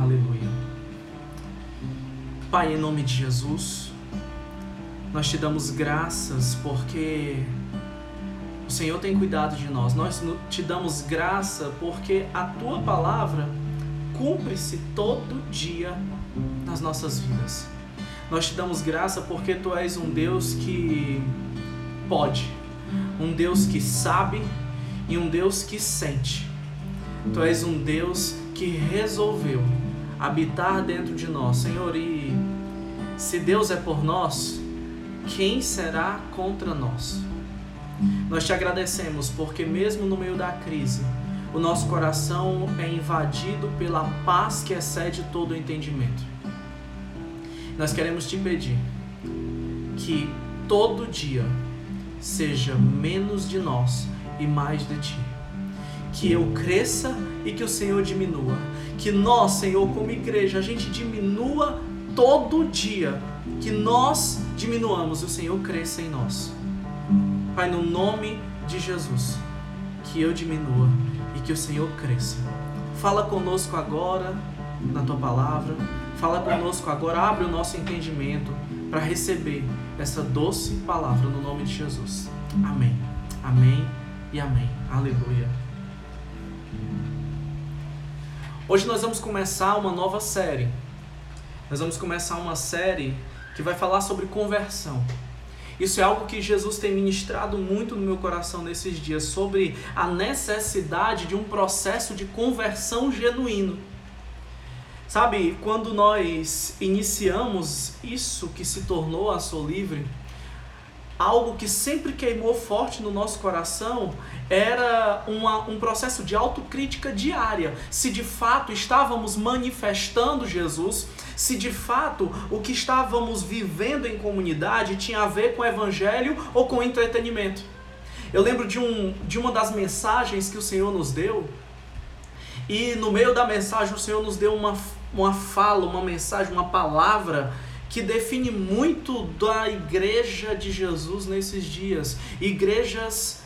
Aleluia. Pai, em nome de Jesus, nós te damos graças porque o Senhor tem cuidado de nós. Nós te damos graça porque a tua palavra cumpre-se todo dia nas nossas vidas. Nós te damos graça porque tu és um Deus que pode, um Deus que sabe e um Deus que sente. Tu és um Deus que resolveu habitar dentro de nós, Senhor. E se Deus é por nós, quem será contra nós? Nós te agradecemos porque, mesmo no meio da crise, o nosso coração é invadido pela paz que excede todo o entendimento. Nós queremos te pedir que todo dia seja menos de nós e mais de ti. Que eu cresça e que o Senhor diminua. Que nós, Senhor, como igreja, a gente diminua todo dia. Que nós diminuamos e o Senhor cresça em nós. Pai, no nome de Jesus, que eu diminua e que o Senhor cresça. Fala conosco agora na tua palavra. Fala conosco agora, abre o nosso entendimento para receber essa doce palavra no nome de Jesus. Amém. Amém e amém. Aleluia. Hoje nós vamos começar uma nova série. Nós vamos começar uma série que vai falar sobre conversão. Isso é algo que Jesus tem ministrado muito no meu coração nesses dias, sobre a necessidade de um processo de conversão genuíno. Sabe, quando nós iniciamos isso que se tornou a Sou Livre, algo que sempre queimou forte no nosso coração era uma, um processo de autocrítica diária. Se de fato estávamos manifestando Jesus, se de fato o que estávamos vivendo em comunidade tinha a ver com o evangelho ou com entretenimento. Eu lembro de, um, de uma das mensagens que o Senhor nos deu, e no meio da mensagem o Senhor nos deu uma, uma fala, uma mensagem, uma palavra que define muito da igreja de Jesus nesses dias. Igrejas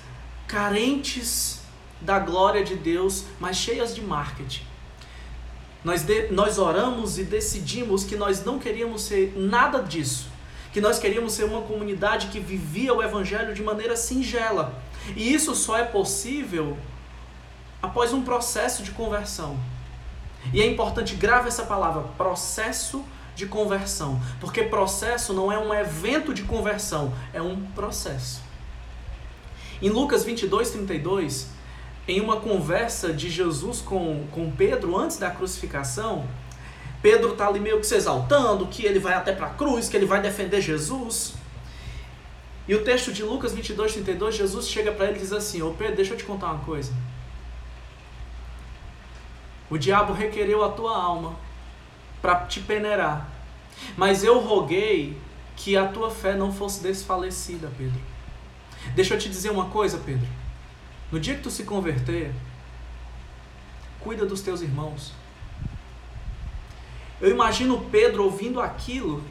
carentes da glória de Deus, mas cheias de marketing. Nós, de, nós oramos e decidimos que nós não queríamos ser nada disso. Que nós queríamos ser uma comunidade que vivia o Evangelho de maneira singela. E isso só é possível após um processo de conversão. E é importante, grave essa palavra, processo de de conversão. Porque processo não é um evento de conversão, é um processo. Em Lucas 22, 32, em uma conversa de Jesus com, com Pedro antes da crucificação, Pedro está ali meio que se exaltando, que ele vai até para a cruz, que ele vai defender Jesus. E o texto de Lucas 22, 32, Jesus chega para ele e diz assim: Ô Pedro, deixa eu te contar uma coisa. O diabo requereu a tua alma para te peneirar. Mas eu roguei que a tua fé não fosse desfalecida, Pedro. Deixa eu te dizer uma coisa, Pedro. No dia que tu se converter, cuida dos teus irmãos. Eu imagino Pedro ouvindo aquilo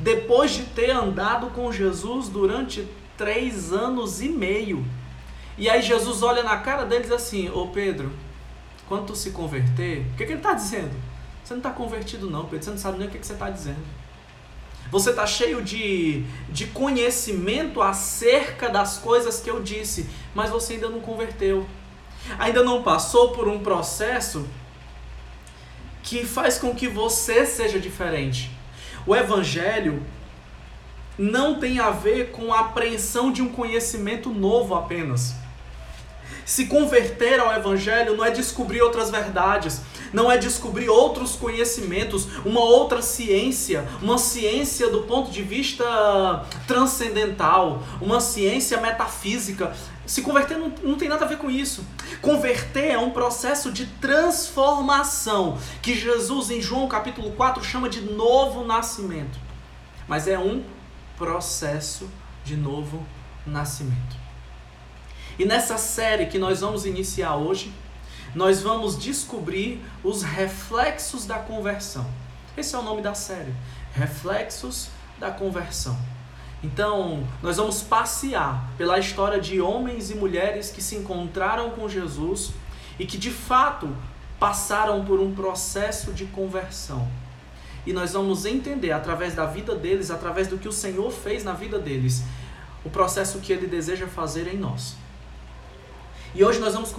depois de ter andado com Jesus durante três anos e meio. E aí Jesus olha na cara deles assim: Ô Pedro, quando tu se converter, o que, que ele está dizendo? Você não está convertido, não, Pedro. Você não sabe nem o que, que você está dizendo. Você está cheio de, de conhecimento acerca das coisas que eu disse, mas você ainda não converteu. Ainda não passou por um processo que faz com que você seja diferente. O Evangelho não tem a ver com a apreensão de um conhecimento novo apenas. Se converter ao Evangelho não é descobrir outras verdades, não é descobrir outros conhecimentos, uma outra ciência, uma ciência do ponto de vista transcendental, uma ciência metafísica. Se converter não, não tem nada a ver com isso. Converter é um processo de transformação que Jesus, em João capítulo 4, chama de novo nascimento. Mas é um processo de novo nascimento. E nessa série que nós vamos iniciar hoje, nós vamos descobrir os reflexos da conversão. Esse é o nome da série: Reflexos da Conversão. Então, nós vamos passear pela história de homens e mulheres que se encontraram com Jesus e que de fato passaram por um processo de conversão. E nós vamos entender através da vida deles, através do que o Senhor fez na vida deles, o processo que ele deseja fazer em nós. E hoje nós vamos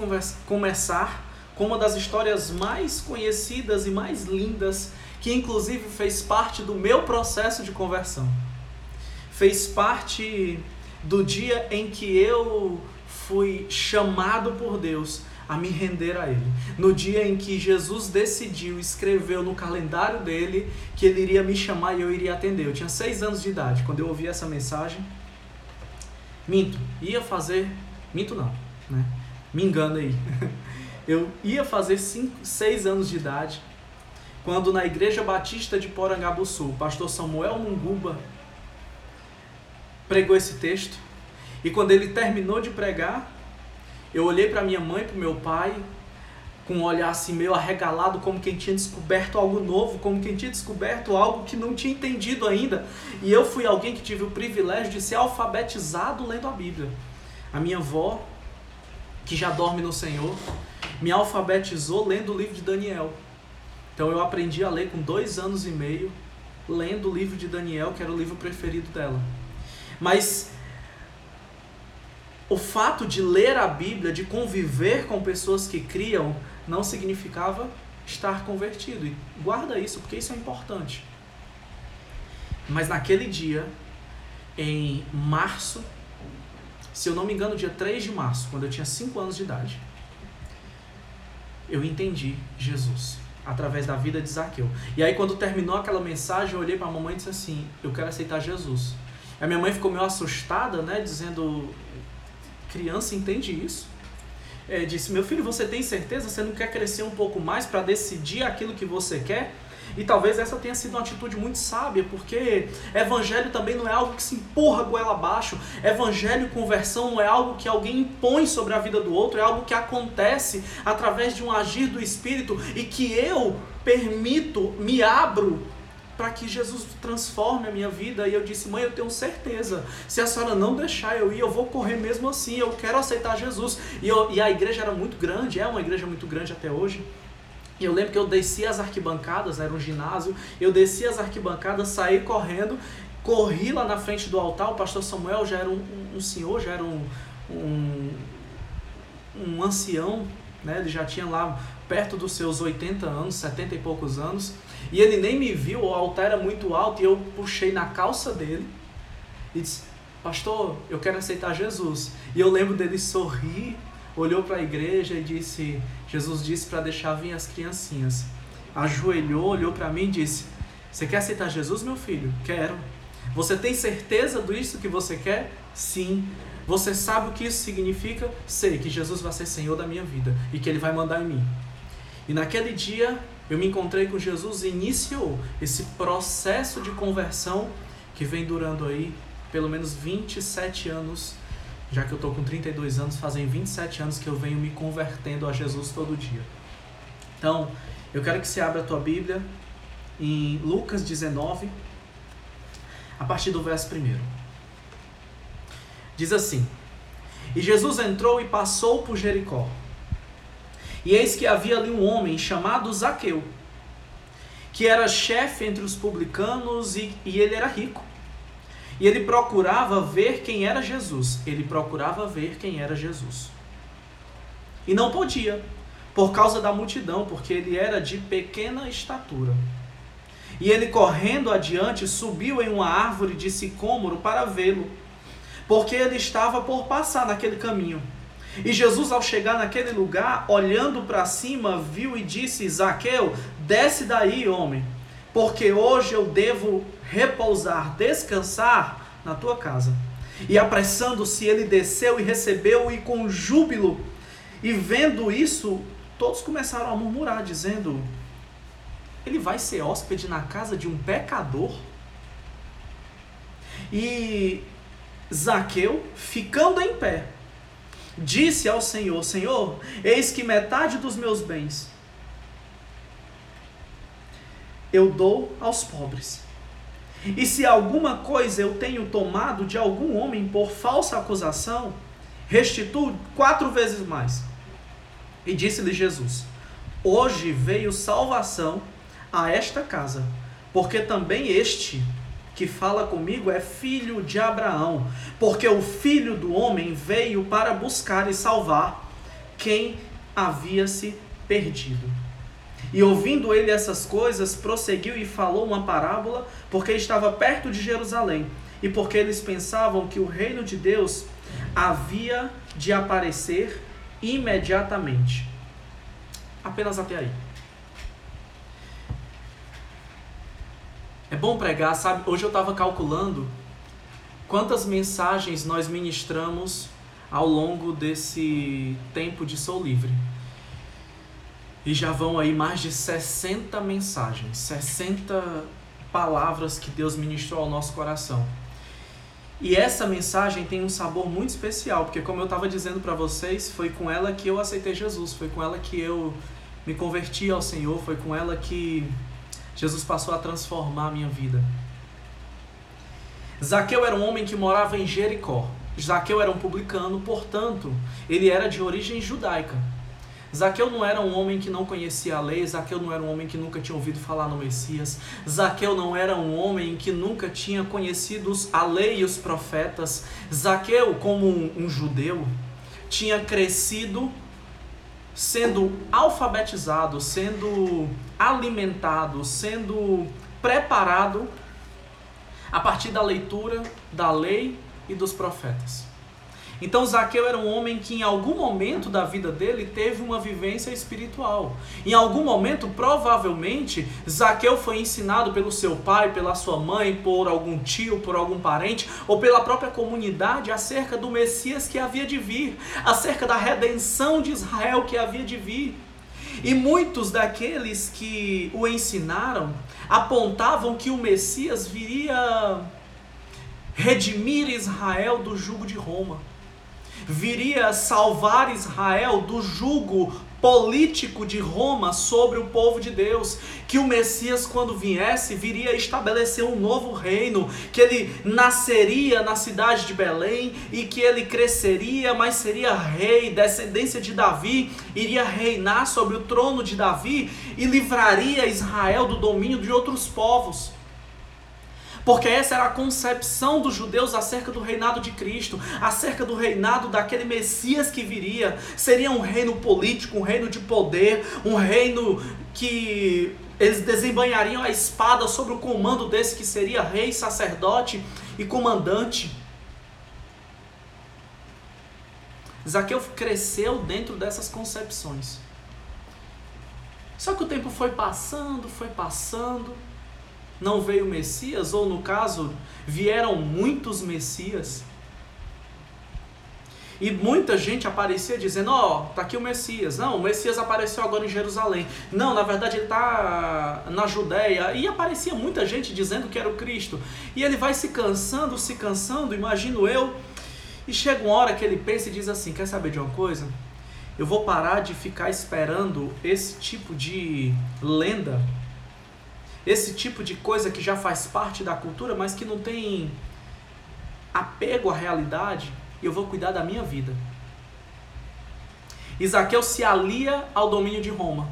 começar com uma das histórias mais conhecidas e mais lindas, que inclusive fez parte do meu processo de conversão. Fez parte do dia em que eu fui chamado por Deus a me render a Ele. No dia em que Jesus decidiu, escreveu no calendário dele que Ele iria me chamar e eu iria atender. Eu tinha seis anos de idade quando eu ouvi essa mensagem. Minto, ia fazer. Minto não, né? Me engano aí. Eu ia fazer cinco, seis anos de idade quando na Igreja Batista de Porangabuçu, o pastor Samuel Munguba pregou esse texto. E quando ele terminou de pregar, eu olhei para minha mãe, para meu pai, com um olhar assim meio arregalado, como quem tinha descoberto algo novo, como quem tinha descoberto algo que não tinha entendido ainda. E eu fui alguém que tive o privilégio de ser alfabetizado lendo a Bíblia. A minha avó, que já dorme no Senhor, me alfabetizou lendo o livro de Daniel. Então eu aprendi a ler com dois anos e meio, lendo o livro de Daniel, que era o livro preferido dela. Mas o fato de ler a Bíblia, de conviver com pessoas que criam, não significava estar convertido. E guarda isso, porque isso é importante. Mas naquele dia, em março, se eu não me engano, dia 3 de março, quando eu tinha 5 anos de idade, eu entendi Jesus através da vida de Zaqueu. E aí, quando terminou aquela mensagem, eu olhei para a mamãe e disse assim: Eu quero aceitar Jesus. A minha mãe ficou meio assustada, né? Dizendo: criança entende isso? É, disse: Meu filho, você tem certeza? Você não quer crescer um pouco mais para decidir aquilo que você quer? E talvez essa tenha sido uma atitude muito sábia, porque evangelho também não é algo que se empurra goela abaixo. Evangelho e conversão não é algo que alguém impõe sobre a vida do outro, é algo que acontece através de um agir do Espírito e que eu permito, me abro para que Jesus transforme a minha vida. E eu disse, mãe, eu tenho certeza. Se a senhora não deixar eu ir, eu vou correr mesmo assim. Eu quero aceitar Jesus. E, eu, e a igreja era muito grande, é uma igreja muito grande até hoje. E eu lembro que eu desci as arquibancadas, era um ginásio, eu desci as arquibancadas, saí correndo, corri lá na frente do altar, o pastor Samuel já era um, um, senhor, já era um, um, um ancião, né? ele já tinha lá perto dos seus 80 anos, 70 e poucos anos, e ele nem me viu, o altar era muito alto, e eu puxei na calça dele e disse, pastor, eu quero aceitar Jesus. E eu lembro dele sorrir, olhou para a igreja e disse, Jesus disse para deixar vir as criancinhas. Ajoelhou, olhou para mim e disse, você quer aceitar Jesus, meu filho? Quero. Você tem certeza disso que você quer? Sim. Você sabe o que isso significa? Sei que Jesus vai ser Senhor da minha vida e que Ele vai mandar em mim. E naquele dia eu me encontrei com Jesus e iniciou esse processo de conversão que vem durando aí pelo menos 27 anos, já que eu estou com 32 anos, fazem 27 anos que eu venho me convertendo a Jesus todo dia. Então, eu quero que você abra a tua Bíblia em Lucas 19, a partir do verso 1. Diz assim: E Jesus entrou e passou por Jericó. E eis que havia ali um homem chamado Zaqueu, que era chefe entre os publicanos e, e ele era rico. E ele procurava ver quem era Jesus. Ele procurava ver quem era Jesus. E não podia, por causa da multidão, porque ele era de pequena estatura. E ele, correndo adiante, subiu em uma árvore de sicômoro para vê-lo, porque ele estava por passar naquele caminho. E Jesus, ao chegar naquele lugar, olhando para cima, viu e disse: Zaqueu, desce daí, homem, porque hoje eu devo repousar, descansar na tua casa. E apressando-se, ele desceu e recebeu-o e com júbilo. E vendo isso, todos começaram a murmurar, dizendo: Ele vai ser hóspede na casa de um pecador? E Zaqueu, ficando em pé, disse ao Senhor: Senhor, eis que metade dos meus bens eu dou aos pobres. E se alguma coisa eu tenho tomado de algum homem por falsa acusação, restituo quatro vezes mais. E disse-lhe Jesus: Hoje veio salvação a esta casa, porque também este que fala comigo é filho de Abraão, porque o filho do homem veio para buscar e salvar quem havia se perdido. E ouvindo ele essas coisas, prosseguiu e falou uma parábola, porque estava perto de Jerusalém, e porque eles pensavam que o reino de Deus havia de aparecer imediatamente. Apenas até aí. É bom pregar, sabe? Hoje eu estava calculando quantas mensagens nós ministramos ao longo desse tempo de Sou Livre. E já vão aí mais de 60 mensagens, 60 palavras que Deus ministrou ao nosso coração. E essa mensagem tem um sabor muito especial, porque como eu estava dizendo para vocês, foi com ela que eu aceitei Jesus, foi com ela que eu me converti ao Senhor, foi com ela que Jesus passou a transformar a minha vida. Zaqueu era um homem que morava em Jericó. Zaqueu era um publicano, portanto, ele era de origem judaica. Zaqueu não era um homem que não conhecia a lei, Zaqueu não era um homem que nunca tinha ouvido falar no Messias, Zaqueu não era um homem que nunca tinha conhecido a lei e os profetas. Zaqueu, como um, um judeu, tinha crescido sendo alfabetizado, sendo alimentado, sendo preparado a partir da leitura da lei e dos profetas. Então Zaqueu era um homem que em algum momento da vida dele teve uma vivência espiritual. Em algum momento, provavelmente, Zaqueu foi ensinado pelo seu pai, pela sua mãe, por algum tio, por algum parente ou pela própria comunidade acerca do Messias que havia de vir, acerca da redenção de Israel que havia de vir. E muitos daqueles que o ensinaram apontavam que o Messias viria redimir Israel do jugo de Roma viria salvar Israel do jugo político de Roma sobre o povo de Deus, que o Messias quando viesse viria estabelecer um novo reino, que ele nasceria na cidade de Belém e que ele cresceria, mas seria rei, descendência de Davi, iria reinar sobre o trono de Davi e livraria Israel do domínio de outros povos. Porque essa era a concepção dos judeus acerca do reinado de Cristo, acerca do reinado daquele Messias que viria. Seria um reino político, um reino de poder, um reino que eles desembanhariam a espada sobre o comando desse que seria rei, sacerdote e comandante. Zaqueu cresceu dentro dessas concepções. Só que o tempo foi passando, foi passando não veio o Messias, ou no caso, vieram muitos Messias. E muita gente aparecia dizendo: Ó, oh, tá aqui o Messias. Não, o Messias apareceu agora em Jerusalém. Não, na verdade ele está na Judéia. E aparecia muita gente dizendo que era o Cristo. E ele vai se cansando, se cansando, imagino eu. E chega uma hora que ele pensa e diz assim: Quer saber de uma coisa? Eu vou parar de ficar esperando esse tipo de lenda esse tipo de coisa que já faz parte da cultura, mas que não tem apego à realidade, eu vou cuidar da minha vida. Isaqueu se alia ao domínio de Roma.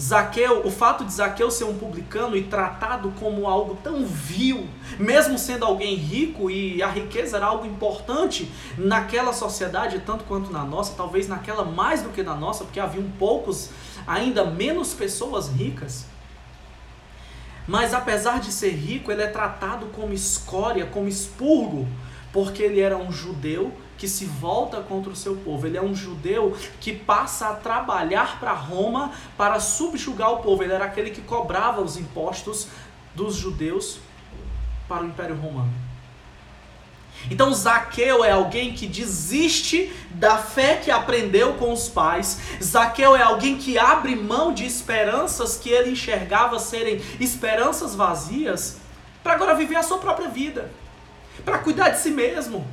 Zaqueu, o fato de Zaqueu ser um publicano e tratado como algo tão vil, mesmo sendo alguém rico e a riqueza era algo importante naquela sociedade, tanto quanto na nossa, talvez naquela mais do que na nossa, porque haviam poucos, ainda menos pessoas ricas. Mas apesar de ser rico, ele é tratado como escória, como expurgo, porque ele era um judeu que se volta contra o seu povo. Ele é um judeu que passa a trabalhar para Roma para subjugar o povo. Ele era aquele que cobrava os impostos dos judeus para o Império Romano. Então Zaqueu é alguém que desiste da fé que aprendeu com os pais. Zaqueu é alguém que abre mão de esperanças que ele enxergava serem esperanças vazias para agora viver a sua própria vida, para cuidar de si mesmo,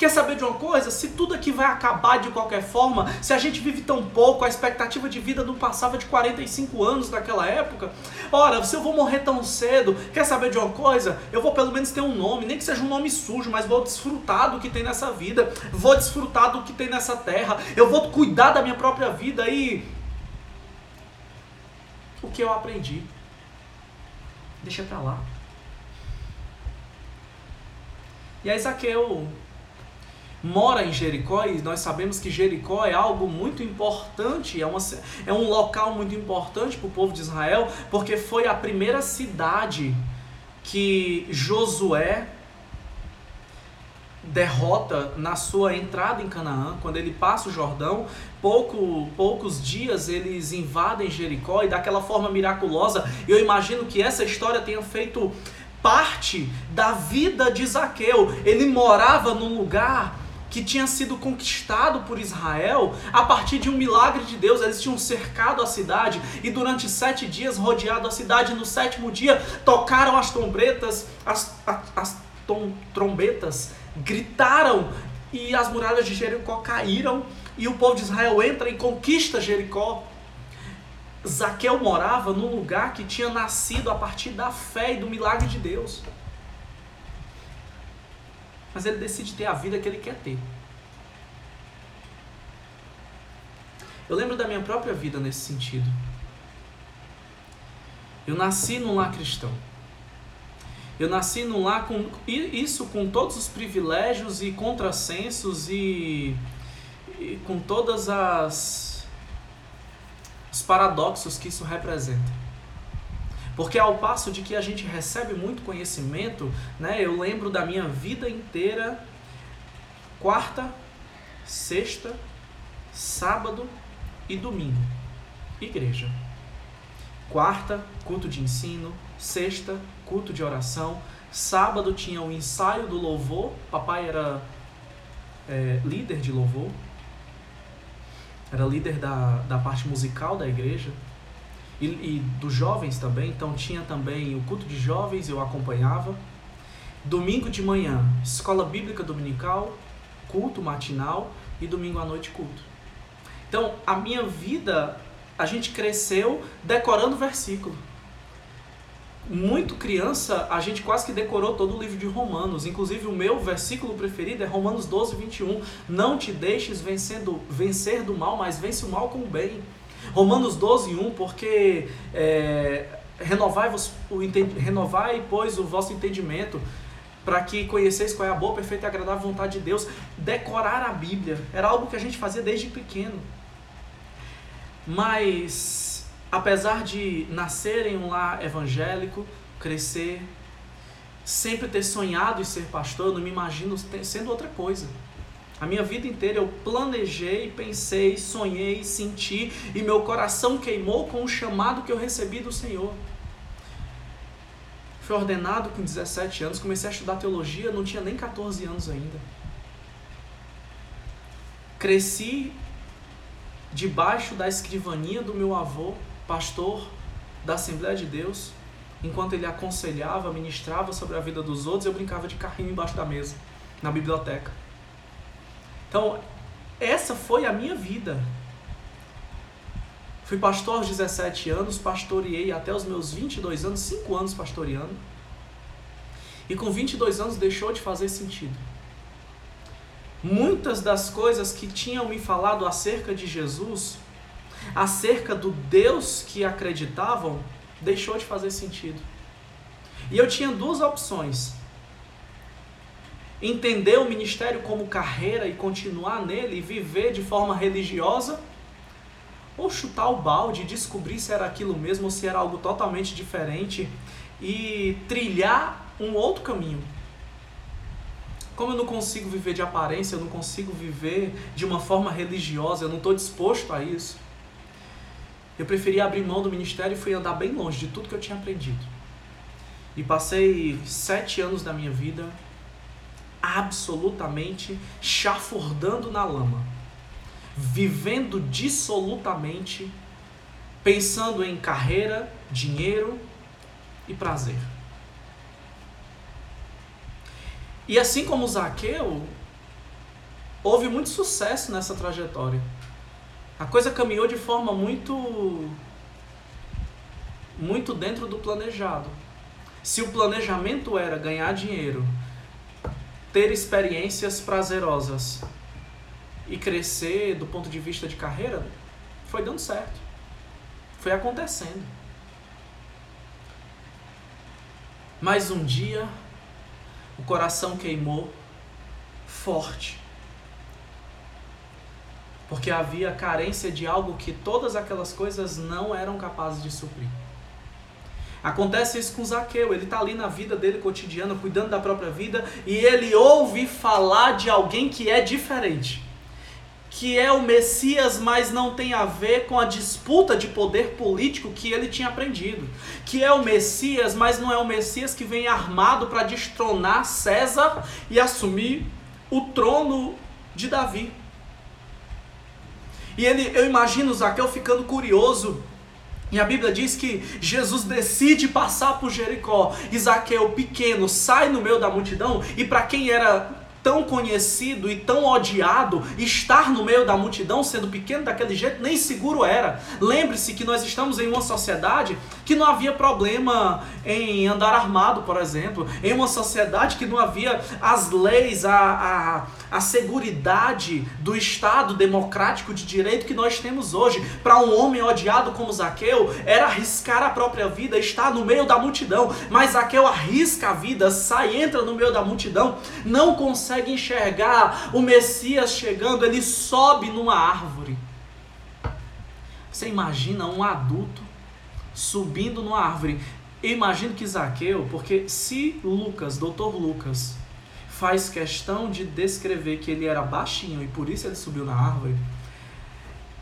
Quer saber de uma coisa? Se tudo aqui vai acabar de qualquer forma, se a gente vive tão pouco, a expectativa de vida não passava de 45 anos naquela época. Ora, se eu vou morrer tão cedo, quer saber de uma coisa? Eu vou pelo menos ter um nome, nem que seja um nome sujo, mas vou desfrutar do que tem nessa vida, vou desfrutar do que tem nessa terra, eu vou cuidar da minha própria vida e o que eu aprendi. Deixa pra lá. E aí Zaqueu mora em Jericó e nós sabemos que Jericó é algo muito importante, é, uma, é um local muito importante para o povo de Israel, porque foi a primeira cidade que Josué derrota na sua entrada em Canaã, quando ele passa o Jordão, pouco, poucos dias eles invadem Jericó e daquela forma miraculosa, eu imagino que essa história tenha feito parte da vida de Zaqueu. Ele morava num lugar que tinha sido conquistado por Israel a partir de um milagre de Deus. Eles tinham cercado a cidade e durante sete dias rodeado a cidade. No sétimo dia tocaram as trombetas, as, as, as tom, trombetas gritaram e as muralhas de Jericó caíram e o povo de Israel entra e conquista Jericó. Zaqueu morava num lugar que tinha nascido a partir da fé e do milagre de Deus. Mas ele decide ter a vida que ele quer ter. Eu lembro da minha própria vida nesse sentido. Eu nasci num lar cristão. Eu nasci num lar com isso com todos os privilégios e contrassensos e, e com todas as os paradoxos que isso representa. Porque ao passo de que a gente recebe muito conhecimento, né, eu lembro da minha vida inteira, quarta, sexta, sábado e domingo, igreja. Quarta, culto de ensino, sexta, culto de oração, sábado tinha o ensaio do louvor, papai era é, líder de louvor, era líder da, da parte musical da igreja, e, e dos jovens também. Então tinha também o culto de jovens, eu acompanhava. Domingo de manhã, escola bíblica dominical, culto matinal e domingo à noite culto. Então, a minha vida, a gente cresceu decorando versículo. Muito criança, a gente quase que decorou todo o livro de Romanos. Inclusive, o meu versículo preferido é Romanos 12, 21. Não te deixes vencendo, vencer do mal, mas vence o mal com o bem. Romanos 12, 1, porque é, renovai, o, renovai, pois, o vosso entendimento, para que conheceis qual é a boa, perfeita e agradável vontade de Deus. Decorar a Bíblia era algo que a gente fazia desde pequeno. Mas, apesar de nascer em um lar evangélico, crescer, sempre ter sonhado em ser pastor, eu não me imagino sendo outra coisa. A minha vida inteira eu planejei, pensei, sonhei, senti e meu coração queimou com o chamado que eu recebi do Senhor. Fui ordenado com 17 anos, comecei a estudar teologia, não tinha nem 14 anos ainda. Cresci debaixo da escrivania do meu avô, pastor da Assembleia de Deus, enquanto ele aconselhava, ministrava sobre a vida dos outros, eu brincava de carrinho embaixo da mesa, na biblioteca. Então, essa foi a minha vida. Fui pastor aos 17 anos, pastoreei até os meus 22 anos, 5 anos pastoreando. E com 22 anos deixou de fazer sentido. Muitas das coisas que tinham me falado acerca de Jesus, acerca do Deus que acreditavam, deixou de fazer sentido. E eu tinha duas opções entender o ministério como carreira e continuar nele e viver de forma religiosa, ou chutar o balde e descobrir se era aquilo mesmo ou se era algo totalmente diferente e trilhar um outro caminho. Como eu não consigo viver de aparência, eu não consigo viver de uma forma religiosa, eu não estou disposto a isso. Eu preferi abrir mão do ministério e fui andar bem longe de tudo que eu tinha aprendido. E passei sete anos da minha vida absolutamente chafurdando na lama, vivendo dissolutamente, pensando em carreira, dinheiro e prazer. E assim como Zaqueu, houve muito sucesso nessa trajetória. A coisa caminhou de forma muito muito dentro do planejado. Se o planejamento era ganhar dinheiro, ter experiências prazerosas e crescer do ponto de vista de carreira foi dando certo. Foi acontecendo. Mas um dia o coração queimou forte. Porque havia carência de algo que todas aquelas coisas não eram capazes de suprir. Acontece isso com Zaqueu, ele está ali na vida dele cotidiana, cuidando da própria vida, e ele ouve falar de alguém que é diferente. Que é o Messias, mas não tem a ver com a disputa de poder político que ele tinha aprendido. Que é o Messias, mas não é o Messias que vem armado para destronar César e assumir o trono de Davi. E ele, eu imagino Zaqueu ficando curioso e a Bíblia diz que Jesus decide passar por Jericó. Isaqueu, pequeno, sai no meio da multidão. E para quem era tão conhecido e tão odiado, estar no meio da multidão, sendo pequeno daquele jeito, nem seguro era. Lembre-se que nós estamos em uma sociedade que não havia problema em andar armado, por exemplo, em uma sociedade que não havia as leis, a, a, a seguridade do Estado democrático de direito que nós temos hoje. Para um homem odiado como Zaqueu, era arriscar a própria vida, estar no meio da multidão. Mas Zaqueu arrisca a vida, sai, entra no meio da multidão, não consegue enxergar o Messias chegando, ele sobe numa árvore. Você imagina um adulto subindo numa árvore. Eu imagino que Zaqueu, porque se Lucas, doutor Lucas, faz questão de descrever que ele era baixinho e por isso ele subiu na árvore,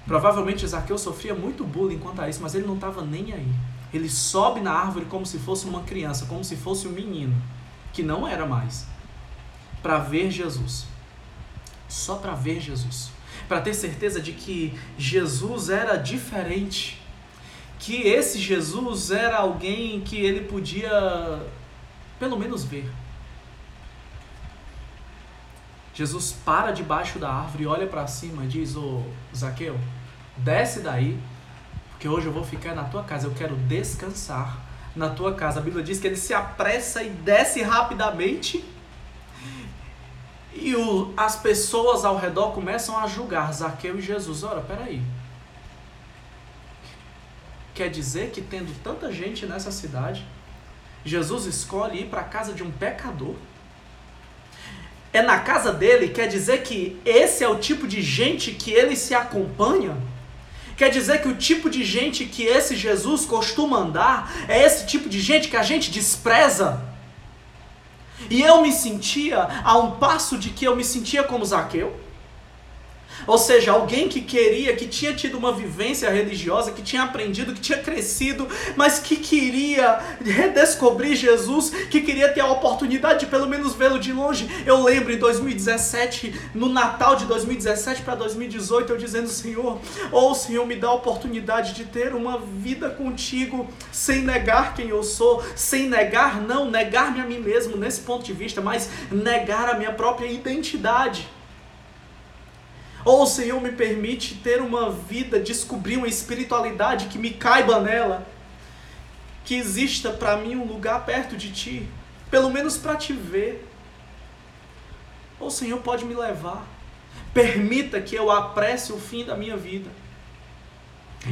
provavelmente Zaqueu sofria muito bullying quanto a isso, mas ele não estava nem aí. Ele sobe na árvore como se fosse uma criança, como se fosse um menino, que não era mais, para ver Jesus. Só para ver Jesus. Para ter certeza de que Jesus era diferente que esse Jesus era alguém que ele podia pelo menos ver. Jesus para debaixo da árvore, olha para cima e diz: Ô Zaqueu, desce daí, porque hoje eu vou ficar na tua casa, eu quero descansar na tua casa. A Bíblia diz que ele se apressa e desce rapidamente. E o, as pessoas ao redor começam a julgar Zaqueu e Jesus. Ora, peraí. Quer dizer que tendo tanta gente nessa cidade, Jesus escolhe ir para a casa de um pecador? É na casa dele, quer dizer que esse é o tipo de gente que ele se acompanha? Quer dizer que o tipo de gente que esse Jesus costuma andar é esse tipo de gente que a gente despreza? E eu me sentia a um passo de que eu me sentia como Zaqueu? Ou seja, alguém que queria, que tinha tido uma vivência religiosa, que tinha aprendido, que tinha crescido, mas que queria redescobrir Jesus, que queria ter a oportunidade de pelo menos vê-lo de longe. Eu lembro em 2017, no Natal de 2017 para 2018, eu dizendo: Senhor, ou oh, Senhor, me dá a oportunidade de ter uma vida contigo, sem negar quem eu sou, sem negar, não, negar-me a mim mesmo nesse ponto de vista, mas negar a minha própria identidade. Ou o Senhor me permite ter uma vida, descobrir uma espiritualidade que me caiba nela, que exista para mim um lugar perto de Ti, pelo menos para te ver. Ou o Senhor pode me levar, permita que eu apresse o fim da minha vida.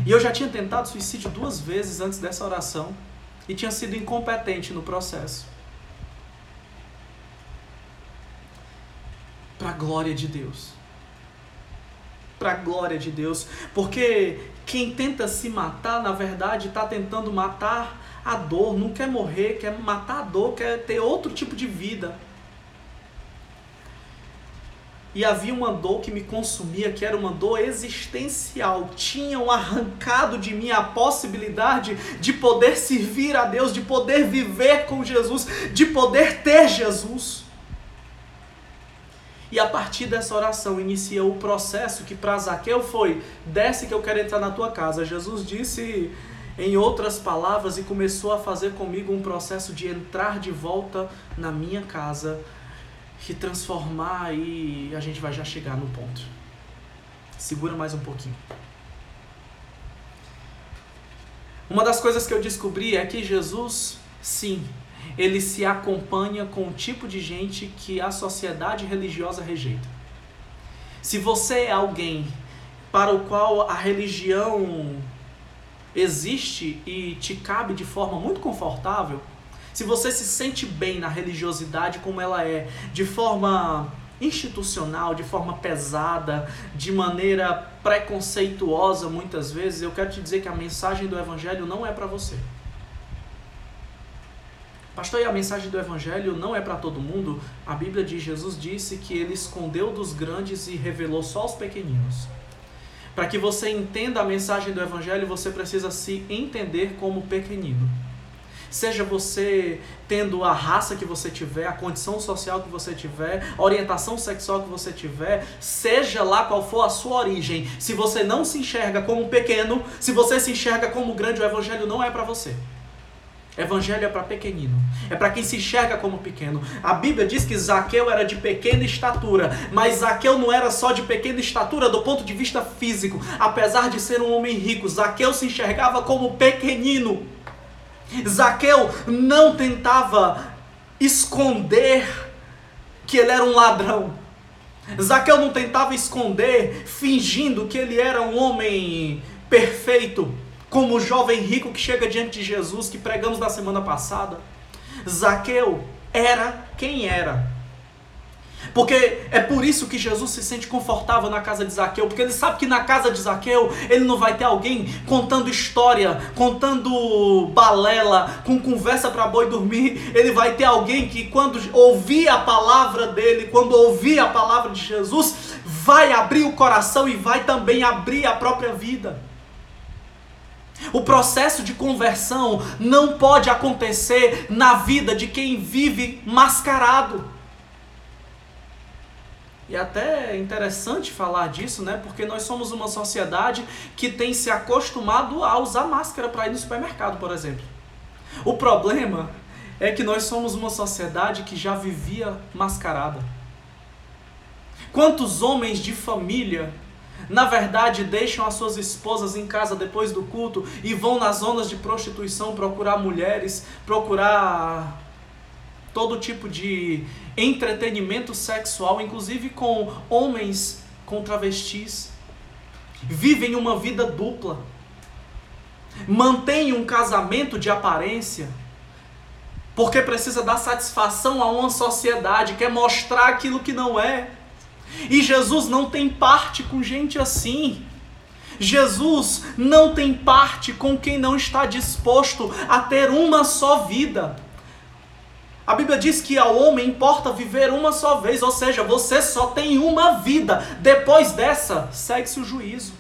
E eu já tinha tentado suicídio duas vezes antes dessa oração e tinha sido incompetente no processo. Para a glória de Deus para a glória de Deus, porque quem tenta se matar, na verdade, está tentando matar a dor, não quer morrer, quer matar a dor, quer ter outro tipo de vida. E havia uma dor que me consumia, que era uma dor existencial. Tinham arrancado de mim a possibilidade de poder servir a Deus, de poder viver com Jesus, de poder ter Jesus. E a partir dessa oração inicia o processo que para Zaqueu foi: desce que eu quero entrar na tua casa. Jesus disse em outras palavras e começou a fazer comigo um processo de entrar de volta na minha casa e transformar e a gente vai já chegar no ponto. Segura mais um pouquinho. Uma das coisas que eu descobri é que Jesus, sim, ele se acompanha com o tipo de gente que a sociedade religiosa rejeita. Se você é alguém para o qual a religião existe e te cabe de forma muito confortável, se você se sente bem na religiosidade como ela é, de forma institucional, de forma pesada, de maneira preconceituosa muitas vezes, eu quero te dizer que a mensagem do evangelho não é para você. Pastor, e a mensagem do Evangelho não é para todo mundo? A Bíblia diz: Jesus disse que ele escondeu dos grandes e revelou só aos pequeninos. Para que você entenda a mensagem do Evangelho, você precisa se entender como pequenino. Seja você tendo a raça que você tiver, a condição social que você tiver, a orientação sexual que você tiver, seja lá qual for a sua origem, se você não se enxerga como pequeno, se você se enxerga como grande, o Evangelho não é para você. Evangelho é para pequenino, é para quem se enxerga como pequeno. A Bíblia diz que Zaqueu era de pequena estatura, mas Zaqueu não era só de pequena estatura do ponto de vista físico. Apesar de ser um homem rico, Zaqueu se enxergava como pequenino. Zaqueu não tentava esconder que ele era um ladrão. Zaqueu não tentava esconder fingindo que ele era um homem perfeito como o jovem rico que chega diante de Jesus, que pregamos na semana passada. Zaqueu era quem era. Porque é por isso que Jesus se sente confortável na casa de Zaqueu, porque ele sabe que na casa de Zaqueu ele não vai ter alguém contando história, contando balela, com conversa para boi dormir. Ele vai ter alguém que quando ouvir a palavra dele, quando ouvir a palavra de Jesus, vai abrir o coração e vai também abrir a própria vida. O processo de conversão não pode acontecer na vida de quem vive mascarado. E até é interessante falar disso, né? Porque nós somos uma sociedade que tem se acostumado a usar máscara para ir no supermercado, por exemplo. O problema é que nós somos uma sociedade que já vivia mascarada. Quantos homens de família na verdade, deixam as suas esposas em casa depois do culto e vão nas zonas de prostituição procurar mulheres, procurar todo tipo de entretenimento sexual, inclusive com homens com travestis. Vivem uma vida dupla. Mantêm um casamento de aparência porque precisa dar satisfação a uma sociedade, quer mostrar aquilo que não é. E Jesus não tem parte com gente assim. Jesus não tem parte com quem não está disposto a ter uma só vida. A Bíblia diz que ao homem importa viver uma só vez, ou seja, você só tem uma vida. Depois dessa, segue-se o juízo.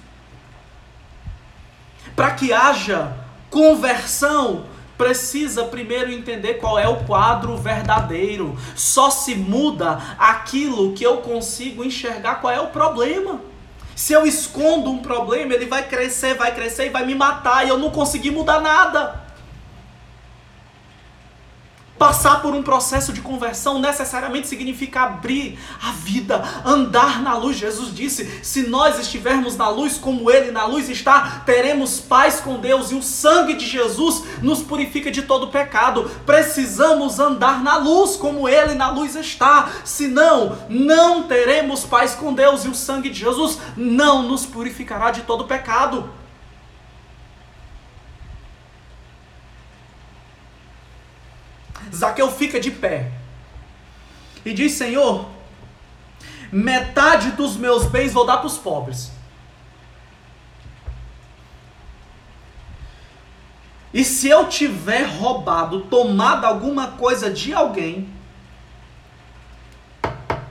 Para que haja conversão, precisa primeiro entender qual é o quadro verdadeiro. Só se muda aquilo que eu consigo enxergar qual é o problema. Se eu escondo um problema, ele vai crescer, vai crescer e vai me matar e eu não consegui mudar nada. Passar por um processo de conversão necessariamente significa abrir a vida, andar na luz. Jesus disse: se nós estivermos na luz como Ele na luz está, teremos paz com Deus e o sangue de Jesus nos purifica de todo pecado. Precisamos andar na luz como Ele na luz está, senão não teremos paz com Deus e o sangue de Jesus não nos purificará de todo pecado. Zaqueu fica de pé e diz: Senhor, metade dos meus bens vou dar para os pobres. E se eu tiver roubado, tomado alguma coisa de alguém,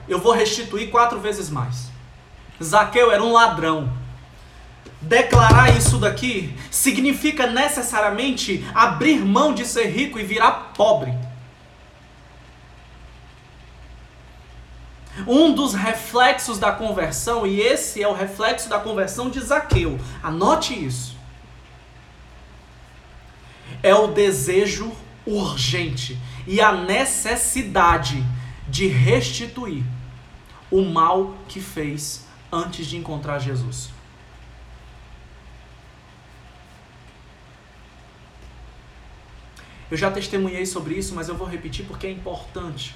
eu vou restituir quatro vezes mais. Zaqueu era um ladrão. Declarar isso daqui significa necessariamente abrir mão de ser rico e virar pobre. Um dos reflexos da conversão, e esse é o reflexo da conversão de Zaqueu, anote isso. É o desejo urgente e a necessidade de restituir o mal que fez antes de encontrar Jesus. Eu já testemunhei sobre isso, mas eu vou repetir porque é importante.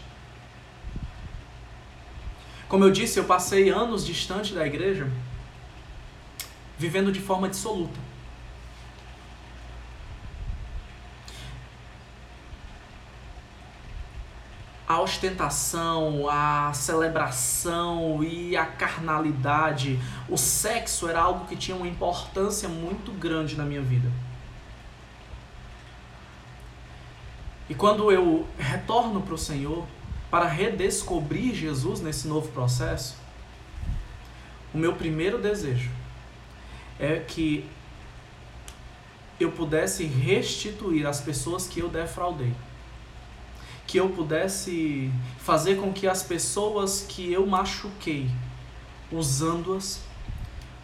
Como eu disse, eu passei anos distante da igreja, vivendo de forma dissoluta. a ostentação, a celebração e a carnalidade, o sexo era algo que tinha uma importância muito grande na minha vida. E quando eu retorno para o Senhor para redescobrir Jesus nesse novo processo, o meu primeiro desejo é que eu pudesse restituir as pessoas que eu defraudei. Que eu pudesse fazer com que as pessoas que eu machuquei, usando-as,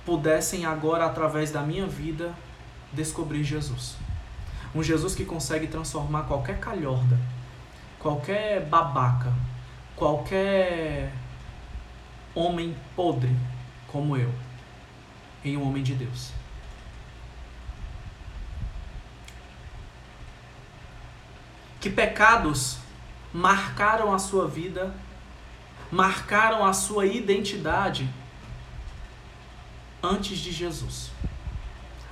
pudessem agora, através da minha vida, descobrir Jesus. Um Jesus que consegue transformar qualquer calhorda, qualquer babaca, qualquer homem podre como eu, em um homem de Deus. Que pecados marcaram a sua vida, marcaram a sua identidade antes de Jesus.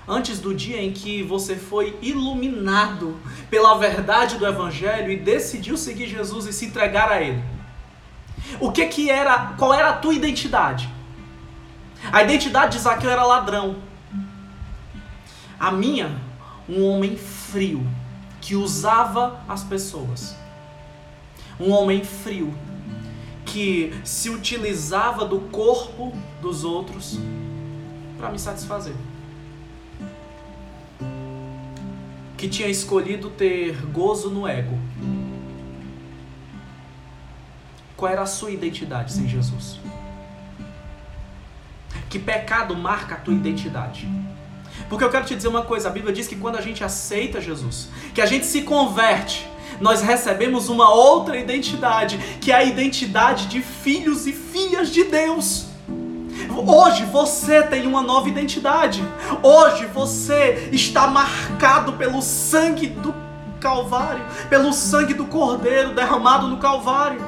Antes do dia em que você foi iluminado pela verdade do evangelho e decidiu seguir Jesus e se entregar a ele. O que que era, qual era a tua identidade? A identidade de Zaqueu era ladrão. A minha, um homem frio que usava as pessoas. Um homem frio que se utilizava do corpo dos outros para me satisfazer. Que tinha escolhido ter gozo no ego. Qual era a sua identidade sem Jesus? Que pecado marca a tua identidade? Porque eu quero te dizer uma coisa: a Bíblia diz que quando a gente aceita Jesus, que a gente se converte, nós recebemos uma outra identidade, que é a identidade de filhos e filhas de Deus. Hoje você tem uma nova identidade. Hoje você está marcado pelo sangue do Calvário, pelo sangue do Cordeiro derramado no Calvário.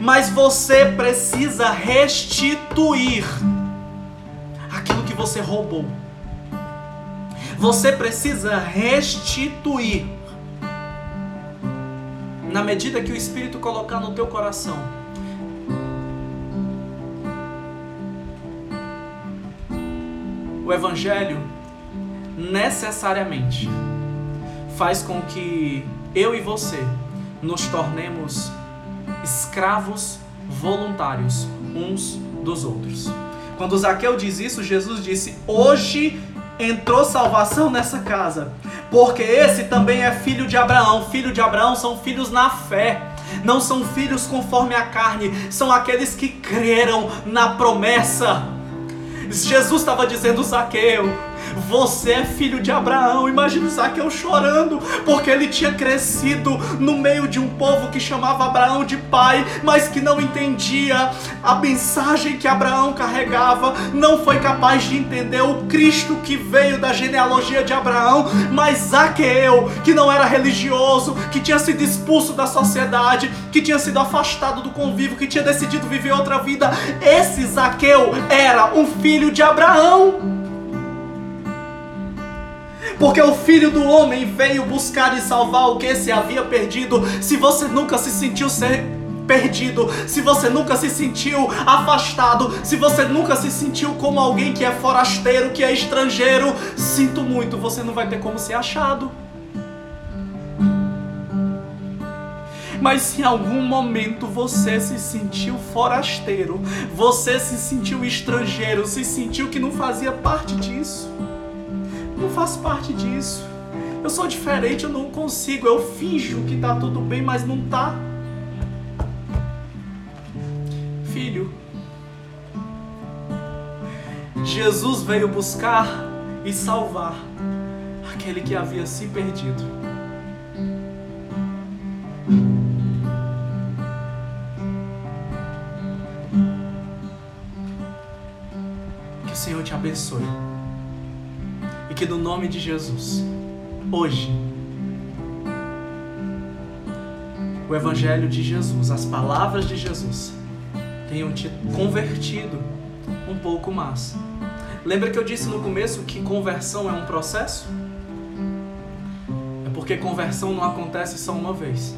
Mas você precisa restituir aquilo que você roubou. Você precisa restituir na medida que o Espírito colocar no teu coração. O Evangelho necessariamente faz com que eu e você nos tornemos escravos voluntários uns dos outros. Quando Zaqueu diz isso, Jesus disse: Hoje entrou salvação nessa casa, porque esse também é filho de Abraão. Filho de Abraão são filhos na fé. Não são filhos conforme a carne, são aqueles que creram na promessa. Jesus estava dizendo, Zaqueu, você é filho de Abraão. Imagina Zaqueu chorando, porque ele tinha crescido no meio de um povo que chamava Abraão de pai, mas que não entendia a mensagem que Abraão carregava, não foi capaz de entender o Cristo que veio da genealogia de Abraão, mas Zaqueu, que não era religioso, que tinha sido expulso da sociedade, que tinha sido afastado do convívio, que tinha decidido viver outra vida, esse Zaqueu era um filho de Abraão. Porque o filho do homem veio buscar e salvar o que se havia perdido. Se você nunca se sentiu ser perdido, se você nunca se sentiu afastado, se você nunca se sentiu como alguém que é forasteiro, que é estrangeiro, sinto muito, você não vai ter como ser achado. Mas se em algum momento você se sentiu forasteiro, você se sentiu estrangeiro, se sentiu que não fazia parte disso, não faço parte disso. Eu sou diferente, eu não consigo. Eu finjo que tá tudo bem, mas não tá. Filho, Jesus veio buscar e salvar aquele que havia se perdido. Que o Senhor te abençoe que no nome de Jesus, hoje, o Evangelho de Jesus, as palavras de Jesus, tenham te convertido um pouco mais. Lembra que eu disse no começo que conversão é um processo? É porque conversão não acontece só uma vez.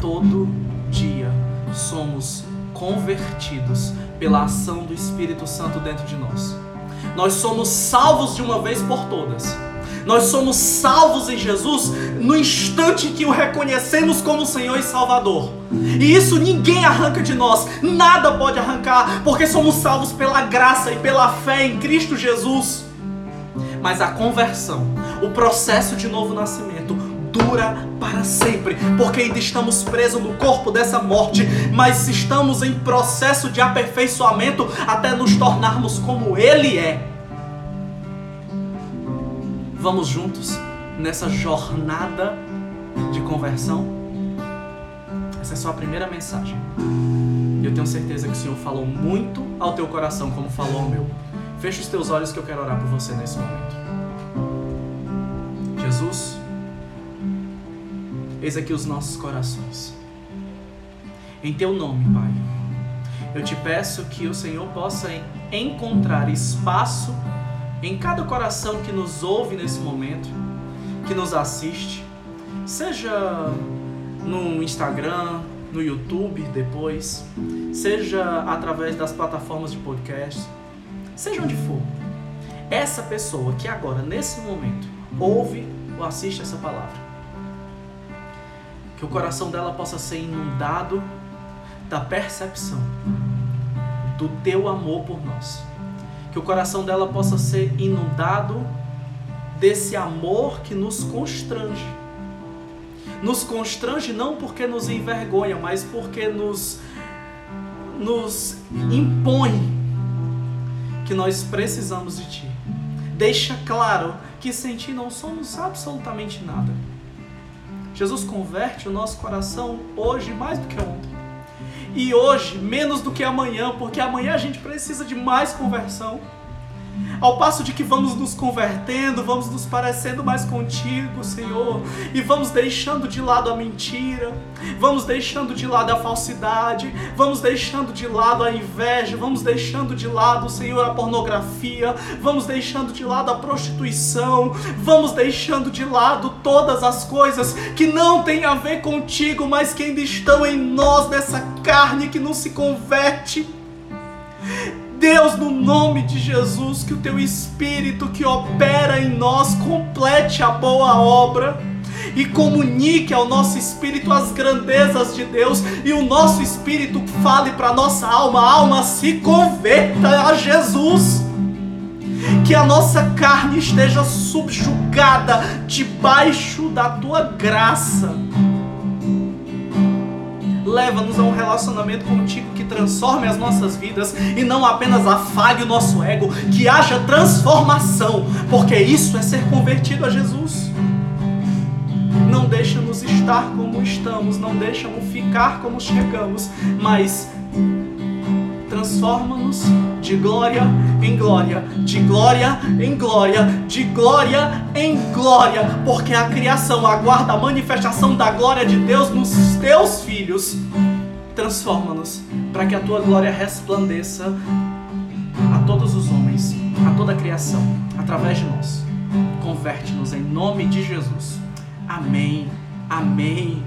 todo dia somos convertidos pela ação do Espírito Santo dentro de nós. Nós somos salvos de uma vez por todas. Nós somos salvos em Jesus no instante que o reconhecemos como Senhor e Salvador. E isso ninguém arranca de nós, nada pode arrancar, porque somos salvos pela graça e pela fé em Cristo Jesus. Mas a conversão, o processo de novo nascimento, dura para sempre, porque ainda estamos presos no corpo dessa morte, mas estamos em processo de aperfeiçoamento até nos tornarmos como Ele é. Vamos juntos nessa jornada de conversão? Essa é só a primeira mensagem. Eu tenho certeza que o Senhor falou muito ao teu coração, como falou ao meu. Feche os teus olhos que eu quero orar por você nesse momento. Jesus, eis aqui os nossos corações. Em teu nome, Pai, eu te peço que o Senhor possa encontrar espaço em cada coração que nos ouve nesse momento, que nos assiste, seja no Instagram, no YouTube depois, seja através das plataformas de podcast, seja onde for. Essa pessoa que agora, nesse momento, ouve ou assiste essa palavra, que o coração dela possa ser inundado da percepção do teu amor por nós que o coração dela possa ser inundado desse amor que nos constrange. Nos constrange não porque nos envergonha, mas porque nos, nos impõe que nós precisamos de Ti. Deixa claro que sem Ti não somos absolutamente nada. Jesus converte o nosso coração hoje mais do que ontem e hoje menos do que amanhã, porque amanhã a gente precisa de mais conversão. Ao passo de que vamos nos convertendo, vamos nos parecendo mais contigo, Senhor, e vamos deixando de lado a mentira, vamos deixando de lado a falsidade, vamos deixando de lado a inveja, vamos deixando de lado, Senhor, a pornografia, vamos deixando de lado a prostituição, vamos deixando de lado todas as coisas que não têm a ver contigo, mas que ainda estão em nós, nessa carne que não se converte. Deus, no nome de Jesus, que o teu Espírito que opera em nós complete a boa obra e comunique ao nosso espírito as grandezas de Deus e o nosso espírito fale para nossa alma, a alma se converta a Jesus. Que a nossa carne esteja subjugada debaixo da tua graça leva-nos a um relacionamento contigo que transforme as nossas vidas e não apenas afague o nosso ego, que haja transformação, porque isso é ser convertido a Jesus. Não deixa-nos estar como estamos, não deixa-nos ficar como chegamos, mas transforma-nos de glória em glória, de glória em glória, de glória em glória, porque a criação aguarda a manifestação da glória de Deus nos teus filhos. Transforma-nos para que a tua glória resplandeça a todos os homens, a toda a criação, através de nós. Converte-nos em nome de Jesus. Amém. Amém.